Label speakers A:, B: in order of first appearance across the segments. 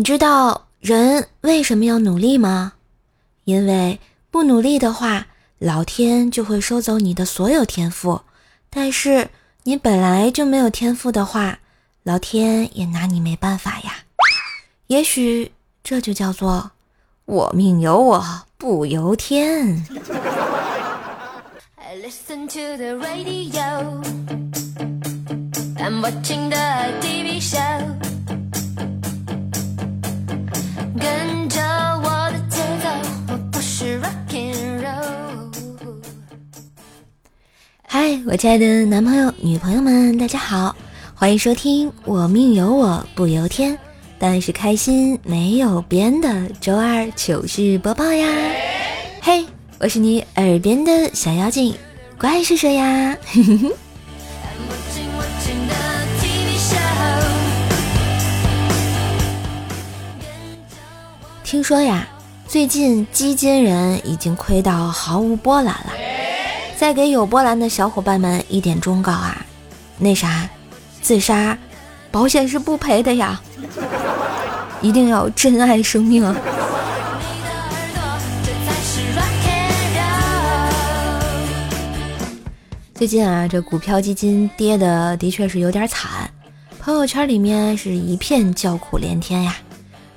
A: 你知道人为什么要努力吗？因为不努力的话，老天就会收走你的所有天赋；但是你本来就没有天赋的话，老天也拿你没办法呀。也许这就叫做我命由我不由天。嗨，我亲爱的男朋友、女朋友们，大家好，欢迎收听《我命由我不由天》，但是开心没有边的周二糗事播报呀！嘿，我是你耳边的小妖精，怪是谁呀？听说呀，最近基金人已经亏到毫无波澜了。再给有波澜的小伙伴们一点忠告啊，那啥，自杀，保险是不赔的呀，一定要珍爱生命啊！最近啊，这股票基金跌的的确是有点惨，朋友圈里面是一片叫苦连天呀。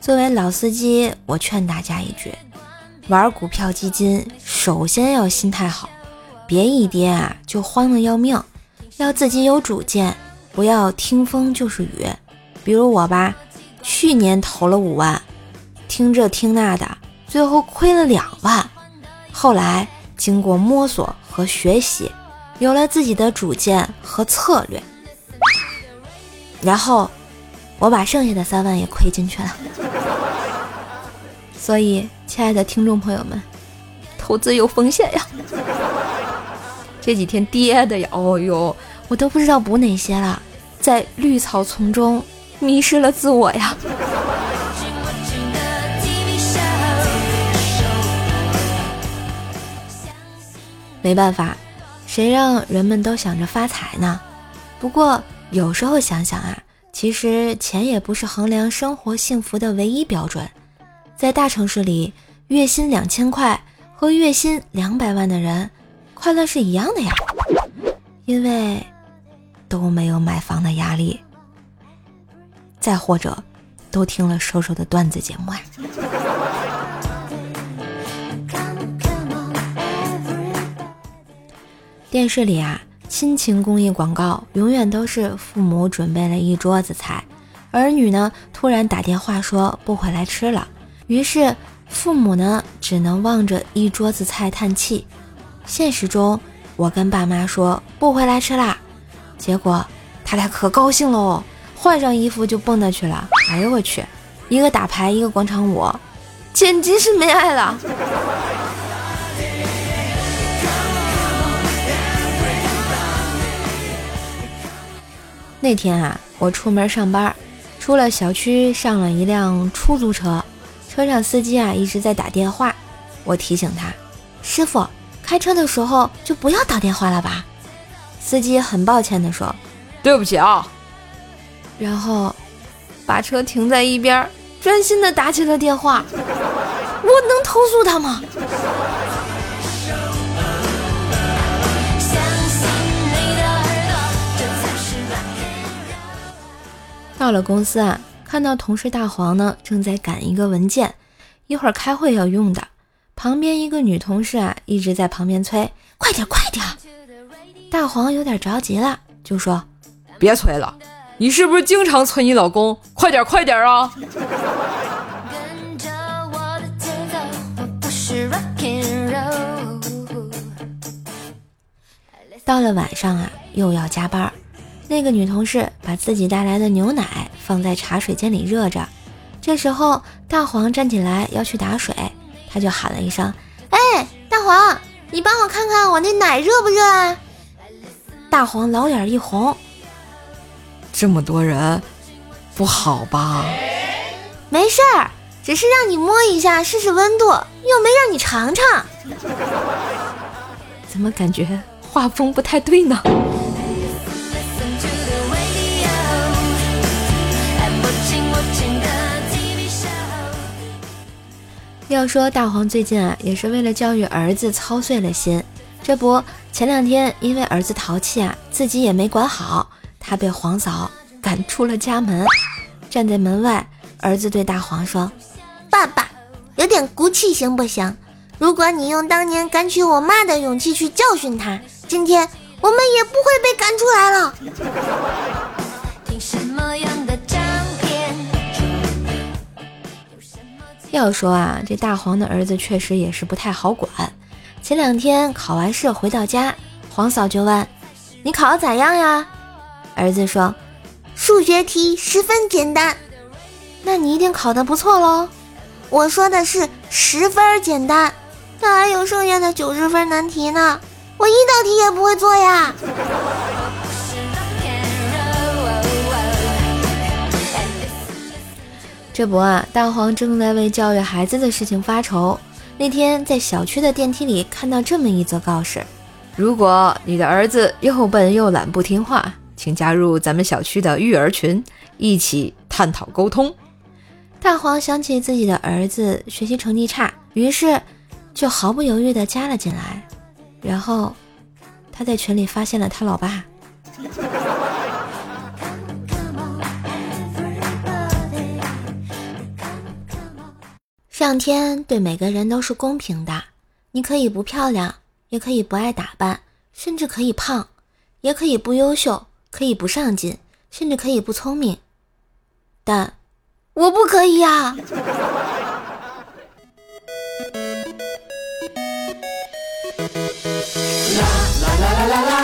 A: 作为老司机，我劝大家一句：玩股票基金，首先要心态好。别一跌啊就慌得要命，要自己有主见，不要听风就是雨。比如我吧，去年投了五万，听这听那的，最后亏了两万。后来经过摸索和学习，有了自己的主见和策略，然后我把剩下的三万也亏进去了。所以，亲爱的听众朋友们，投资有风险呀。这几天跌的呀，哦哟，我都不知道补哪些了，在绿草丛中迷失了自我呀。没办法，谁让人们都想着发财呢？不过有时候想想啊，其实钱也不是衡量生活幸福的唯一标准。在大城市里，月薪两千块和月薪两百万的人。快乐是一样的呀，因为都没有买房的压力，再或者都听了瘦瘦的段子节目啊。电视里啊，亲情公益广告永远都是父母准备了一桌子菜，儿女呢突然打电话说不回来吃了，于是父母呢只能望着一桌子菜叹气。现实中，我跟爸妈说不回来吃啦，结果他俩可高兴了哦，换上衣服就蹦跶去了。哎呦我去，一个打牌，一个广场舞，简直是没爱了。那天啊，我出门上班，出了小区，上了一辆出租车，车上司机啊一直在打电话，我提醒他，师傅。开车的时候就不要打电话了吧，司机很抱歉的说：“
B: 对不起啊。”
A: 然后把车停在一边，专心的打起了电话。我能投诉他吗？到了公司啊，看到同事大黄呢，正在赶一个文件，一会儿开会要用的。旁边一个女同事啊，一直在旁边催：“快点，快点！”大黄有点着急了，就说：“
B: 别催了，你是不是经常催你老公？快点，快点啊！”到了晚上啊，又要加班。那个女同事把自己带来的牛奶放在茶水间里热着。这时候，大黄站起来要去打水。他就喊了一声：“哎，大黄，你帮我看看我那奶热不热啊？”大黄老眼一红：“这么多人，不好吧？”“
A: 没事儿，只是让你摸一下试试温度，又没让你尝尝。” 怎么感觉画风不太对呢？要说大黄最近啊，也是为了教育儿子操碎了心。这不，前两天因为儿子淘气啊，自己也没管好，他被黄嫂赶出了家门。站在门外，儿子对大黄说：“
B: 爸爸，有点骨气行不行？如果你用当年赶娶我妈的勇气去教训他，今天我们也不会被赶出来了。”
A: 要说啊，这大黄的儿子确实也是不太好管。前两天考完试回到家，黄嫂就问：“你考得咋样呀？”儿子说：“
B: 数学题十分简单。”
A: 那你一定考得不错喽。
B: 我说的是十分简单，那还有剩下的九十分难题呢，我一道题也不会做呀。
A: 这不啊，大黄正在为教育孩子的事情发愁。那天在小区的电梯里看到这么一则告示：
C: 如果你的儿子又笨又懒不听话，请加入咱们小区的育儿群，一起探讨沟通。
A: 大黄想起自己的儿子学习成绩差，于是就毫不犹豫地加了进来。然后他在群里发现了他老爸。上天对每个人都是公平的，你可以不漂亮，也可以不爱打扮，甚至可以胖，也可以不优秀，可以不上进，甚至可以不聪明，但我不可以呀。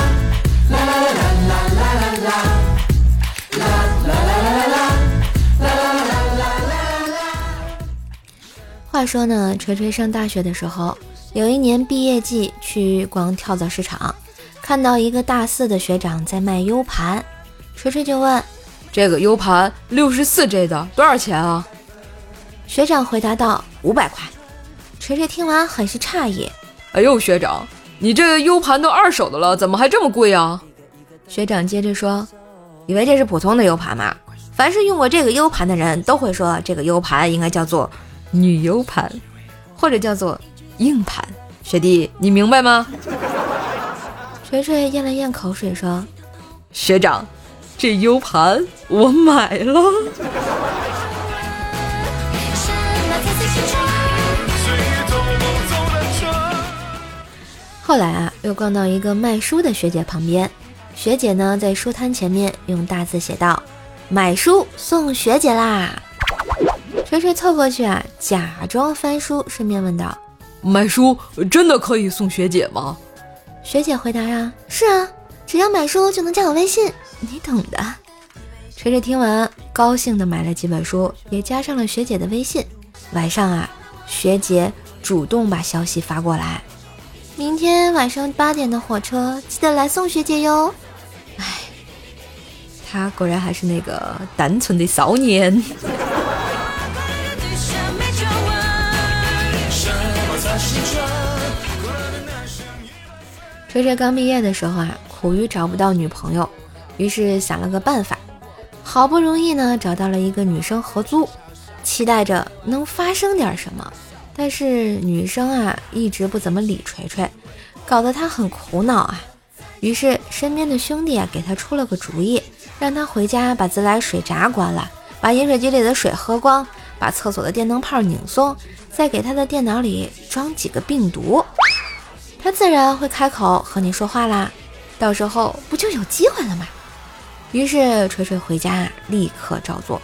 A: 话说呢，锤锤上大学的时候，有一年毕业季去逛跳蚤市场，看到一个大四的学长在卖 U 盘，锤锤就问：“
C: 这个 U 盘六十四 G 的多少钱啊？”
A: 学长回答道：“五百块。”锤锤听完很是诧异：“
C: 哎呦，学长，你这个 U 盘都二手的了，怎么还这么贵啊？”
A: 学长接着说：“以为这是普通的 U 盘吗？凡是用过这个 U 盘的人都会说，这个 U 盘应该叫做……”
C: 女 U 盘，或者叫做硬盘，学弟，你明白吗？
A: 锤锤咽了咽口水说：“
C: 学长，这 U 盘我买了。”
A: 后来啊，又逛到一个卖书的学姐旁边，学姐呢在书摊前面用大字写道：“买书送学姐啦！”锤锤凑过去啊，假装翻书，顺便问道：“
C: 买书真的可以送学姐吗？”
A: 学姐回答：“呀，
B: 是啊，只要买书就能加我微信，
A: 你懂的。”锤锤听完，高兴的买了几本书，也加上了学姐的微信。晚上啊，学姐主动把消息发过来：“
B: 明天晚上八点的火车，记得来送学姐哟。”
C: 哎，他果然还是那个单纯的少年。
A: 锤锤刚毕业的时候啊，苦于找不到女朋友，于是想了个办法，好不容易呢找到了一个女生合租，期待着能发生点什么。但是女生啊一直不怎么理锤锤，搞得他很苦恼啊。于是身边的兄弟啊给他出了个主意，让他回家把自来水闸关了，把饮水机里的水喝光，把厕所的电灯泡拧松，再给他的电脑里装几个病毒。他自然会开口和你说话啦，到时候不就有机会了吗？于是锤锤回家立刻照做，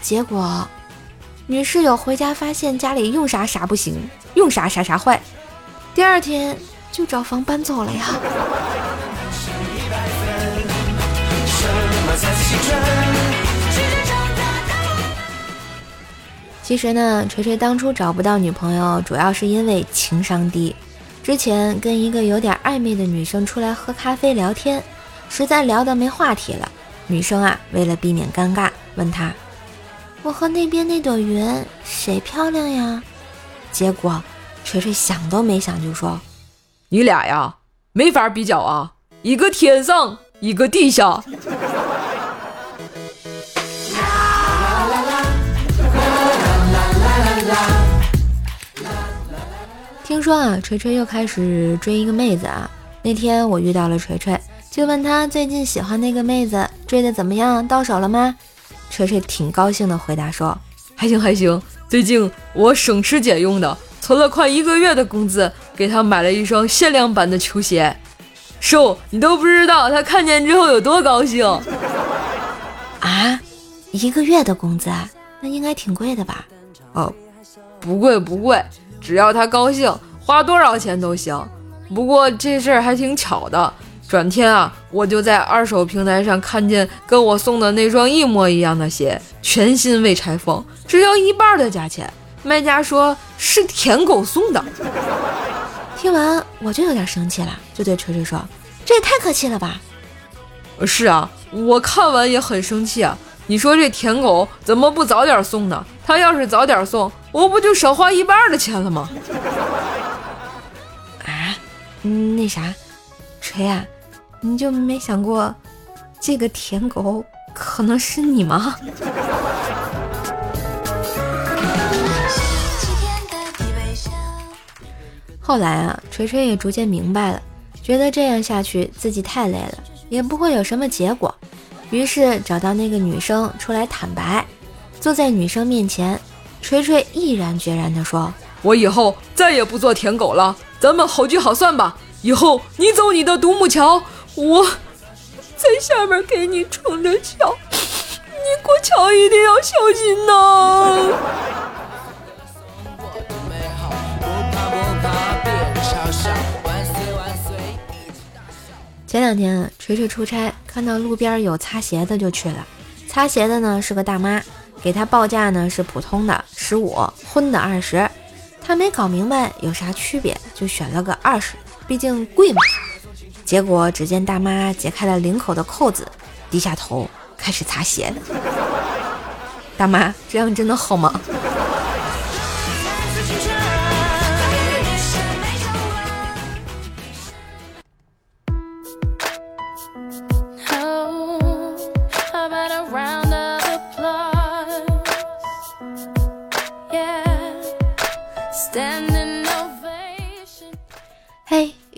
A: 结果女室友回家发现家里用啥啥不行，用啥啥啥坏，第二天就找房搬走了呀。其实呢，锤锤当初找不到女朋友，主要是因为情商低。之前跟一个有点暧昧的女生出来喝咖啡聊天，实在聊得没话题了。女生啊，为了避免尴尬，问他：“我和那边那朵云谁漂亮呀？”结果锤锤想都没想就说：“
C: 你俩呀，没法比较啊，一个天上，一个地下。”
A: 听说啊，锤锤又开始追一个妹子啊。那天我遇到了锤锤，就问他最近喜欢那个妹子追的怎么样，到手了吗？锤锤挺高兴的回答说：“
C: 还行还行，最近我省吃俭用的，存了快一个月的工资，给他买了一双限量版的球鞋。瘦，你都不知道他看见之后有多高兴
A: 啊！一个月的工资，那应该挺贵的吧？
C: 哦，不贵不贵，只要他高兴，花多少钱都行。不过这事儿还挺巧的。”转天啊，我就在二手平台上看见跟我送的那双一模一样的鞋，全新未拆封，只要一半的价钱。卖家说是舔狗送的。
A: 听完我就有点生气了，就对锤锤说：“这也太客气了吧！”
C: 是啊，我看完也很生气啊。你说这舔狗怎么不早点送呢？他要是早点送，我不就少花一半的钱了吗？
A: 啊，那啥，锤啊。你就没想过，这个舔狗可能是你吗？后来啊，锤锤也逐渐明白了，觉得这样下去自己太累了，也不会有什么结果，于是找到那个女生出来坦白。坐在女生面前，锤锤毅然决然地说：“
C: 我以后再也不做舔狗了，咱们好聚好散吧。以后你走你的独木桥。”我在下面给你撑着桥，你过桥一定要小心呐！
A: 前两天，锤锤出差，看到路边有擦鞋的就去了。擦鞋的呢是个大妈，给他报价呢是普通的十五，荤的二十。他没搞明白有啥区别，就选了个二十，毕竟贵嘛。结果，只见大妈解开了领口的扣子，低下头开始擦鞋。大妈，这样真的好吗？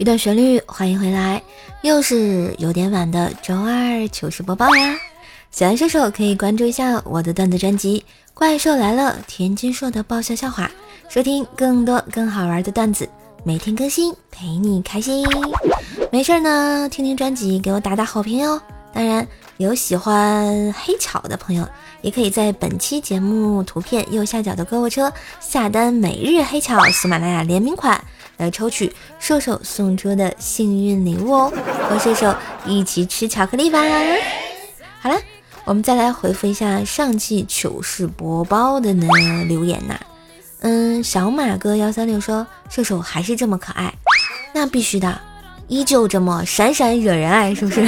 A: 一段旋律，欢迎回来，又是有点晚的周二糗事播报呀！喜欢射手可以关注一下我的段子专辑《怪兽来了》，田金硕的爆笑笑话，收听更多更好玩的段子，每天更新，陪你开心。没事呢，听听专辑，给我打打好评哟。当然，有喜欢黑巧的朋友，也可以在本期节目图片右下角的购物车下单每日黑巧喜马拉雅联名款。来抽取射手送出的幸运礼物哦，和射手一起吃巧克力吧。好了，我们再来回复一下上期糗事播报的呢留言呐。嗯，小马哥幺三六说射手还是这么可爱，那必须的，依旧这么闪闪惹人爱，是不是？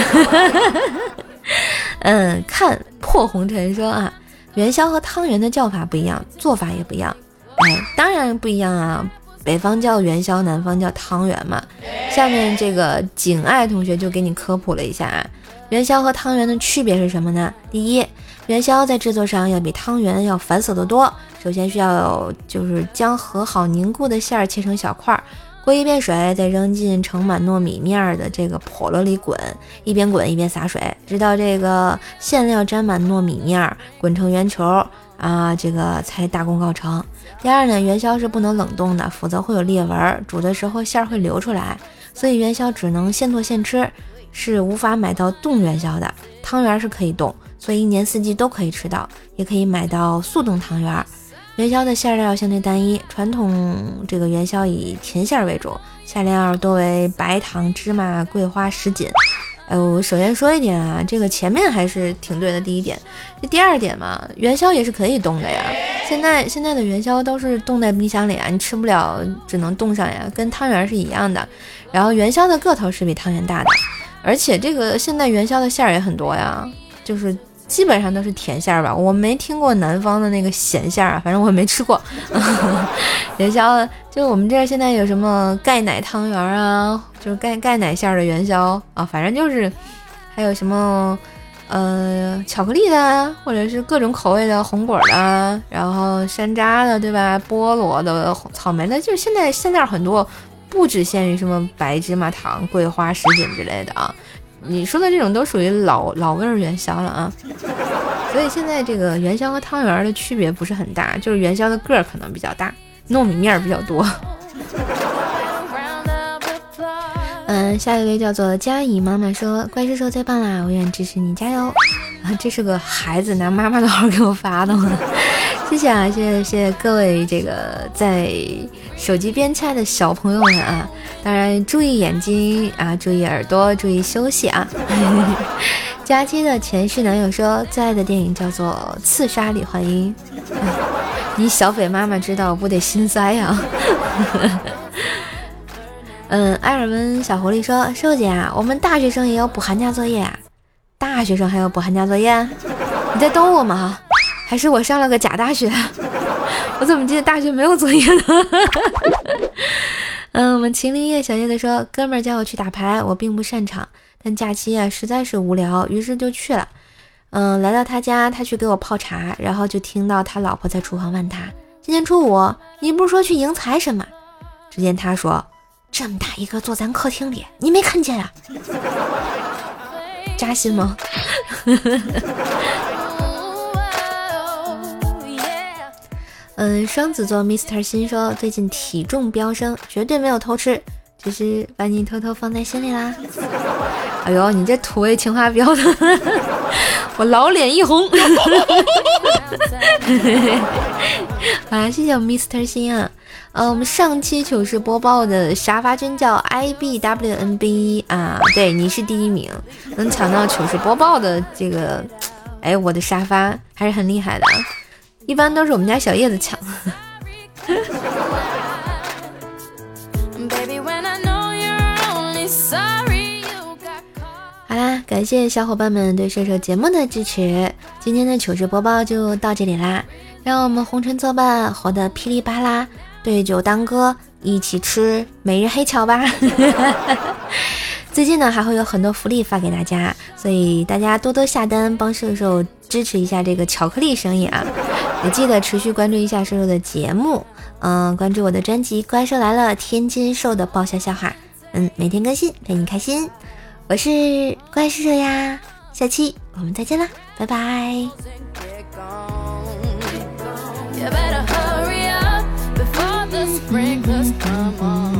A: 嗯，看破红尘说啊，元宵和汤圆的叫法不一样，做法也不一样。哎，当然不一样啊。北方叫元宵，南方叫汤圆嘛。下面这个景爱同学就给你科普了一下啊，元宵和汤圆的区别是什么呢？第一，元宵在制作上要比汤圆要繁琐得多。首先需要就是将和好凝固的馅儿切成小块儿，过一遍水，再扔进盛满糯米面的这个笸箩里滚，一边滚一边洒水，直到这个馅料沾满糯米面，滚成圆球。啊，这个才大功告成。第二呢，元宵是不能冷冻的，否则会有裂纹，煮的时候馅儿会流出来。所以元宵只能现做现吃，是无法买到冻元宵的。汤圆是可以冻，所以一年四季都可以吃到，也可以买到速冻汤圆。元宵的馅料相对单一，传统这个元宵以甜馅为主，馅料多为白糖、芝麻、桂花、什锦。哎，我首先说一点啊，这个前面还是挺对的。第一点，这第二点嘛，元宵也是可以冻的呀。现在现在的元宵都是冻在冰箱里啊，你吃不了，只能冻上呀，跟汤圆是一样的。然后元宵的个头是比汤圆大的，而且这个现在元宵的馅儿也很多呀，就是。基本上都是甜馅儿吧，我没听过南方的那个咸馅儿啊，反正我也没吃过。元宵就我们这儿现在有什么钙奶汤圆啊，就是钙钙奶馅儿的元宵啊，反正就是还有什么呃，巧克力的，或者是各种口味的红果的，然后山楂的，对吧？菠萝的、草莓的，就是现在现在很多，不只限于什么白芝麻糖、桂花什锦之类的啊。你说的这种都属于老老味元宵了啊。所以现在这个元宵和汤圆的区别不是很大，就是元宵的个儿可能比较大，糯米面比较多。嗯，下一位叫做佳怡妈妈说：“怪叔叔最棒啦，我愿支持你，加油！”啊，这是个孩子拿妈妈的号给我发的吗？谢谢啊，谢谢谢谢各位这个在手机边亲爱的小朋友们啊！当然注意眼睛啊，注意耳朵，注意休息啊！佳期的前世男友说最爱的电影叫做《刺杀李焕英》，你小北妈妈知道不得心塞呀？嗯，埃尔温小狐狸说：“瘦姐啊，我们大学生也要补寒假作业啊！大学生还要补寒假作业？你在逗我吗？还是我上了个假大学？我怎么记得大学没有作业呢？” 嗯，我们秦林叶小叶子说：“哥们儿叫我去打牌，我并不擅长，但假期啊实在是无聊，于是就去了。嗯，来到他家，他去给我泡茶，然后就听到他老婆在厨房问他：今天初五，你不是说去迎财神吗？只见他说。”这么大一个坐咱客厅里，你没看见啊？扎心吗？嗯，双子座 Mr 心说最近体重飙升，绝对没有偷吃，只是把你偷偷放在心里啦。哎呦，你这土味情话飙的，我老脸一红。啊，谢谢我 Mr 心啊。呃，我们上期糗事播报的沙发君叫 i b w n b 啊，对，你是第一名，能抢到糗事播报的这个，哎，我的沙发还是很厉害的，一般都是我们家小叶子抢。好啦，感谢小伙伴们对射手节目的支持，今天的糗事播报就到这里啦，让我们红尘作伴，活得噼里啪啦。对酒当歌，一起吃每日黑巧吧。最近呢，还会有很多福利发给大家，所以大家多多下单，帮射手支持一下这个巧克力生意啊，也记得持续关注一下瘦瘦的节目，嗯、关注我的专辑《怪兽来了》，天津瘦的爆笑笑话，嗯，每天更新，陪你开心。我是怪兽呀，下期我们再见啦，拜拜。You better hurry up before the on.